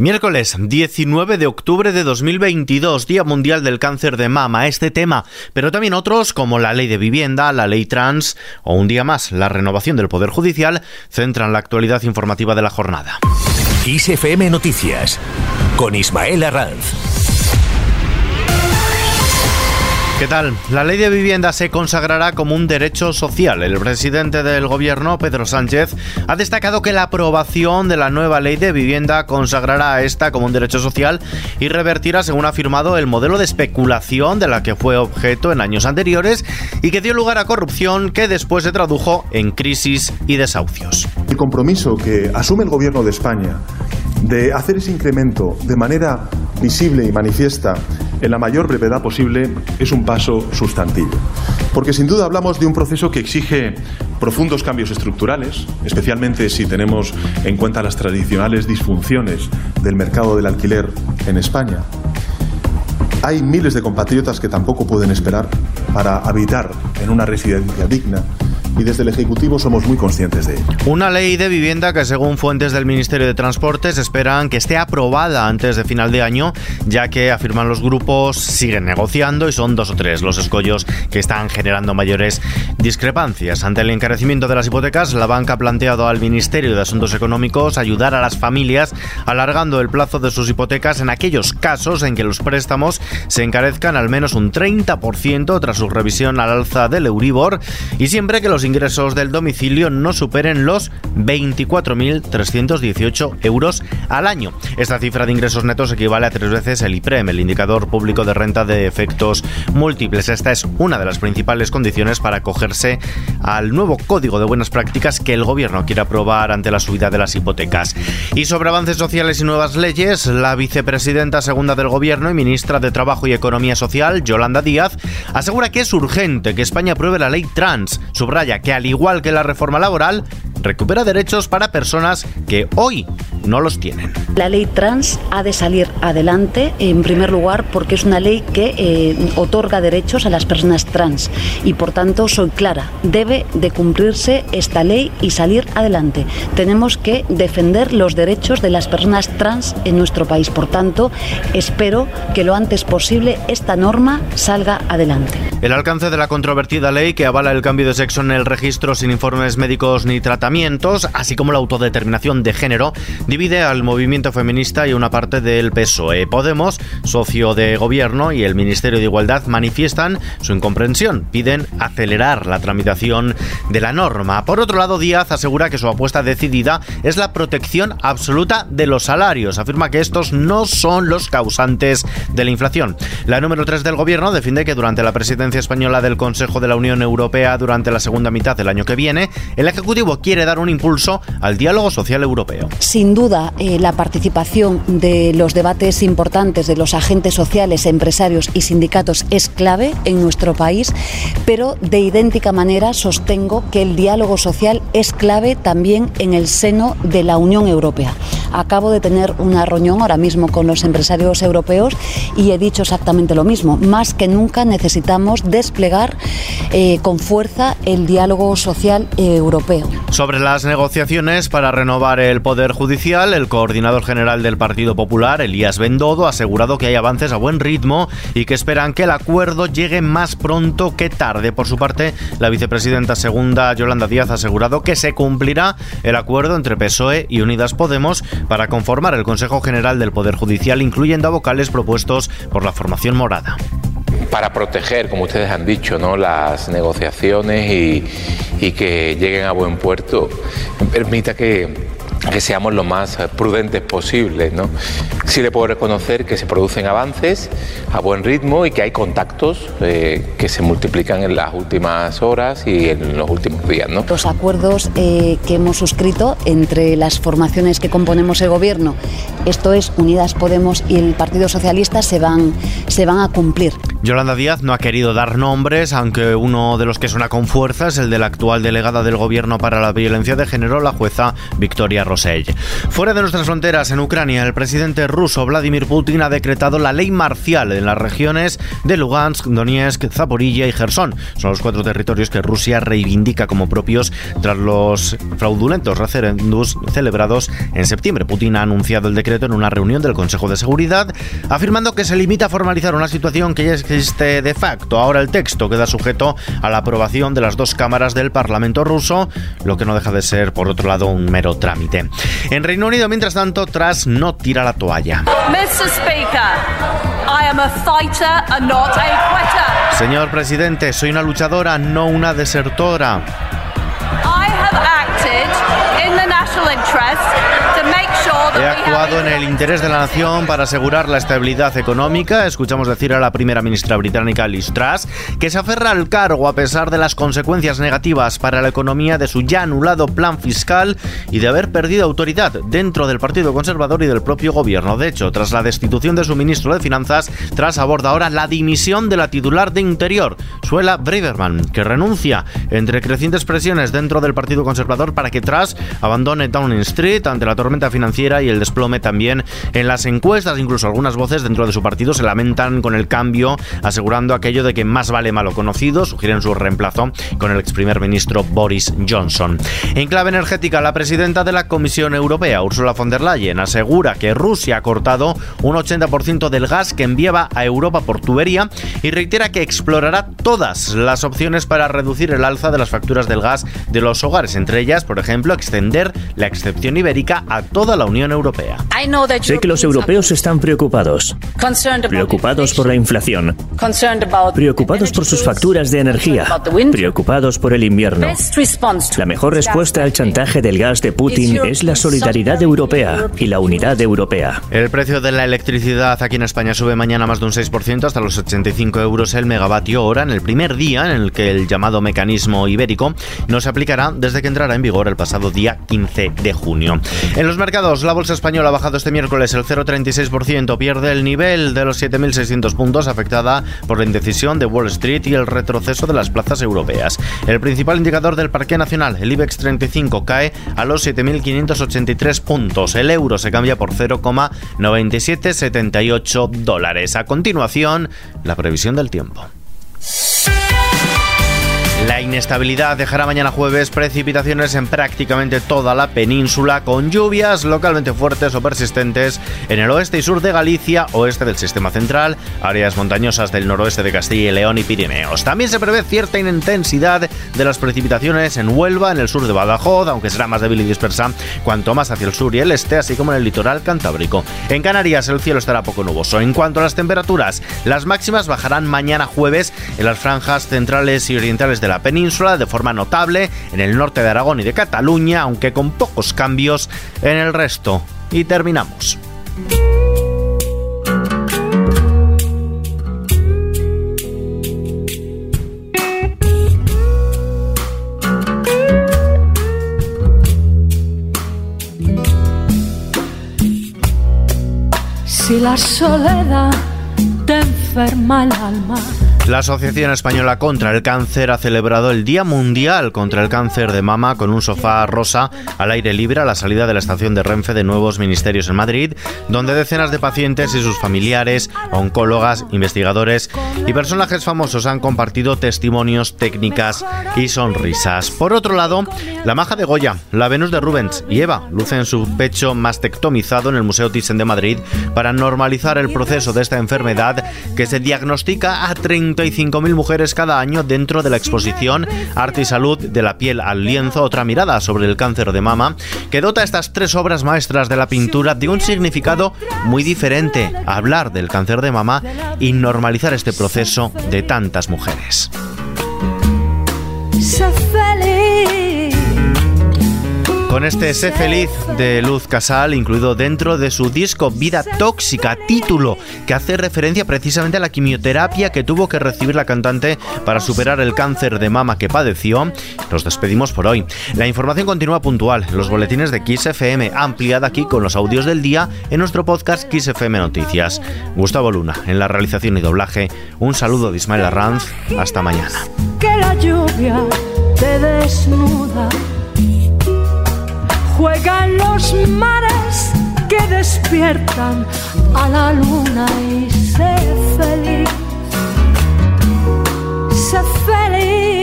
Miércoles 19 de octubre de 2022, Día Mundial del Cáncer de Mama. Este tema, pero también otros como la ley de vivienda, la ley trans o un día más la renovación del Poder Judicial, centran la actualidad informativa de la jornada. ISFM Noticias con Ismael Arranz. ¿Qué tal? La ley de vivienda se consagrará como un derecho social. El presidente del gobierno, Pedro Sánchez, ha destacado que la aprobación de la nueva ley de vivienda consagrará a esta como un derecho social y revertirá, según ha afirmado, el modelo de especulación de la que fue objeto en años anteriores y que dio lugar a corrupción que después se tradujo en crisis y desahucios. El compromiso que asume el gobierno de España de hacer ese incremento de manera visible y manifiesta en la mayor brevedad posible es un paso sustantivo. Porque sin duda hablamos de un proceso que exige profundos cambios estructurales, especialmente si tenemos en cuenta las tradicionales disfunciones del mercado del alquiler en España. Hay miles de compatriotas que tampoco pueden esperar para habitar en una residencia digna y desde el Ejecutivo somos muy conscientes de ello. Una ley de vivienda que según fuentes del Ministerio de Transportes esperan que esté aprobada antes de final de año, ya que afirman los grupos siguen negociando y son dos o tres los escollos que están generando mayores discrepancias. Ante el encarecimiento de las hipotecas, la banca ha planteado al Ministerio de Asuntos Económicos ayudar a las familias alargando el plazo de sus hipotecas en aquellos casos en que los préstamos se encarezcan al menos un 30% tras su revisión al alza del Euribor y siempre que los ingresos del domicilio no superen los 24.318 euros al año. Esta cifra de ingresos netos equivale a tres veces el IPREM, el indicador público de renta de efectos múltiples. Esta es una de las principales condiciones para acogerse al nuevo código de buenas prácticas que el gobierno quiere aprobar ante la subida de las hipotecas. Y sobre avances sociales y nuevas leyes, la vicepresidenta segunda del gobierno y ministra de Trabajo y Economía Social, Yolanda Díaz, asegura que es urgente que España apruebe la ley trans. Subraya que al igual que la reforma laboral, recupera derechos para personas que hoy no los tienen. La ley trans ha de salir adelante, en primer lugar, porque es una ley que eh, otorga derechos a las personas trans y, por tanto, soy clara, debe de cumplirse esta ley y salir adelante. Tenemos que defender los derechos de las personas trans en nuestro país. Por tanto, espero que lo antes posible esta norma salga adelante. El alcance de la controvertida ley que avala el cambio de sexo en el registro sin informes médicos ni tratamientos, así como la autodeterminación de género, divide al movimiento feminista y una parte del PSOE. Podemos, socio de gobierno, y el Ministerio de Igualdad manifiestan su incomprensión. Piden acelerar la tramitación de la norma. Por otro lado, Díaz asegura que su apuesta decidida es la protección absoluta de los salarios. Afirma que estos no son los causantes de la inflación. La número 3 del gobierno defiende que durante la presidencia española del Consejo de la Unión Europea durante la segunda mitad del año que viene, el Ejecutivo quiere dar un impulso al diálogo social europeo. Sin duda, eh, la participación de los debates importantes de los agentes sociales, empresarios y sindicatos es clave en nuestro país, pero de idéntica manera sostengo que el diálogo social es clave también en el seno de la Unión Europea. Acabo de tener una reunión ahora mismo con los empresarios europeos y he dicho exactamente lo mismo. Más que nunca necesitamos desplegar eh, con fuerza el diálogo social europeo. Sobre las negociaciones para renovar el Poder Judicial, el coordinador general del Partido Popular, Elías Bendodo, ha asegurado que hay avances a buen ritmo y que esperan que el acuerdo llegue más pronto que tarde. Por su parte, la vicepresidenta segunda, Yolanda Díaz, ha asegurado que se cumplirá el acuerdo entre PSOE y Unidas Podemos para conformar el Consejo General del Poder Judicial, incluyendo a vocales propuestos por la formación morada para proteger, como ustedes han dicho, ¿no? las negociaciones y, y que lleguen a buen puerto, permita que que seamos lo más prudentes posibles. ¿no? Sí le puedo reconocer que se producen avances a buen ritmo y que hay contactos eh, que se multiplican en las últimas horas y en los últimos días. ¿no? Los acuerdos eh, que hemos suscrito entre las formaciones que componemos el Gobierno, esto es Unidas Podemos y el Partido Socialista, se van, se van a cumplir. Yolanda Díaz no ha querido dar nombres, aunque uno de los que suena con fuerza es el de la actual delegada del Gobierno para la Violencia de Género, la jueza Victoria Rosell. Fuera de nuestras fronteras, en Ucrania, el presidente ruso Vladimir Putin ha decretado la ley marcial en las regiones de Lugansk, Donetsk, Zaporilla y Gerson. Son los cuatro territorios que Rusia reivindica como propios tras los fraudulentos referendos celebrados en septiembre. Putin ha anunciado el decreto en una reunión del Consejo de Seguridad, afirmando que se limita a formalizar una situación que ya es existe de facto. Ahora el texto queda sujeto a la aprobación de las dos cámaras del Parlamento ruso, lo que no deja de ser, por otro lado, un mero trámite. En Reino Unido, mientras tanto, tras no tira la toalla. Señor presidente, soy una luchadora, no una desertora. He actuado en el interés de la nación para asegurar la estabilidad económica. Escuchamos decir a la primera ministra británica Liz Truss que se aferra al cargo a pesar de las consecuencias negativas para la economía de su ya anulado plan fiscal y de haber perdido autoridad dentro del Partido Conservador y del propio gobierno. De hecho, tras la destitución de su ministro de Finanzas, Truss aborda ahora la dimisión de la titular de Interior, Suela Braverman, que renuncia entre crecientes presiones dentro del Partido Conservador para que Truss abandone Downing Street ante la tormenta financiera y el desplome también en las encuestas. Incluso algunas voces dentro de su partido se lamentan con el cambio, asegurando aquello de que más vale malo conocido. Sugieren su reemplazo con el ex primer ministro Boris Johnson. En clave energética, la presidenta de la Comisión Europea, Ursula von der Leyen, asegura que Rusia ha cortado un 80% del gas que enviaba a Europa por tubería y reitera que explorará todas las opciones para reducir el alza de las facturas del gas de los hogares, entre ellas, por ejemplo, extender la excepción ibérica a toda la Unión Europea. Europea. Sé que los europeos están preocupados. Preocupados por la inflación. Preocupados por sus facturas de energía. Preocupados por el invierno. La mejor respuesta al chantaje del gas de Putin es la solidaridad europea y la unidad europea. El precio de la electricidad aquí en España sube mañana más de un 6% hasta los 85 euros el megavatio hora en el primer día en el que el llamado mecanismo ibérico no se aplicará desde que entrará en vigor el pasado día 15 de junio. En los mercados, la bolsa española ha bajado este miércoles el 0,36%, pierde el nivel de los 7.600 puntos afectada por la indecisión de Wall Street y el retroceso de las plazas europeas. El principal indicador del Parque Nacional, el IBEX 35, cae a los 7.583 puntos. El euro se cambia por 0,9778 dólares. A continuación, la previsión del tiempo. La inestabilidad dejará mañana jueves precipitaciones en prácticamente toda la península, con lluvias localmente fuertes o persistentes en el oeste y sur de Galicia, oeste del sistema central, áreas montañosas del noroeste de Castilla y León y Pirineos. También se prevé cierta intensidad de las precipitaciones en Huelva, en el sur de Badajoz, aunque será más débil y dispersa cuanto más hacia el sur y el este, así como en el litoral cantábrico. En Canarias el cielo estará poco nuboso. En cuanto a las temperaturas, las máximas bajarán mañana jueves en las franjas centrales y orientales de la de forma notable en el norte de Aragón y de Cataluña, aunque con pocos cambios en el resto. Y terminamos. Si la soledad te enferma el alma la Asociación Española contra el Cáncer ha celebrado el Día Mundial contra el Cáncer de Mama con un sofá rosa al aire libre a la salida de la estación de Renfe de Nuevos Ministerios en Madrid, donde decenas de pacientes y sus familiares, oncólogas, investigadores y personajes famosos han compartido testimonios, técnicas y sonrisas. Por otro lado, la maja de Goya, la Venus de Rubens y Eva lucen su pecho mastectomizado en el Museo Thyssen de Madrid para normalizar el proceso de esta enfermedad que se diagnostica a 30 35.000 mujeres cada año dentro de la exposición Arte y Salud de la piel al lienzo, otra mirada sobre el cáncer de mama, que dota estas tres obras maestras de la pintura de un significado muy diferente, hablar del cáncer de mama y normalizar este proceso de tantas mujeres. Con este Sé feliz de Luz Casal, incluido dentro de su disco Vida Tóxica, título que hace referencia precisamente a la quimioterapia que tuvo que recibir la cantante para superar el cáncer de mama que padeció. Nos despedimos por hoy. La información continúa puntual los boletines de Kiss FM, ampliada aquí con los audios del día en nuestro podcast Kiss FM Noticias. Gustavo Luna en la realización y doblaje. Un saludo de Ismael Arranz. Hasta mañana. Que la lluvia te desnuda juegan los mares que despiertan a la luna y sé feliz, sé feliz.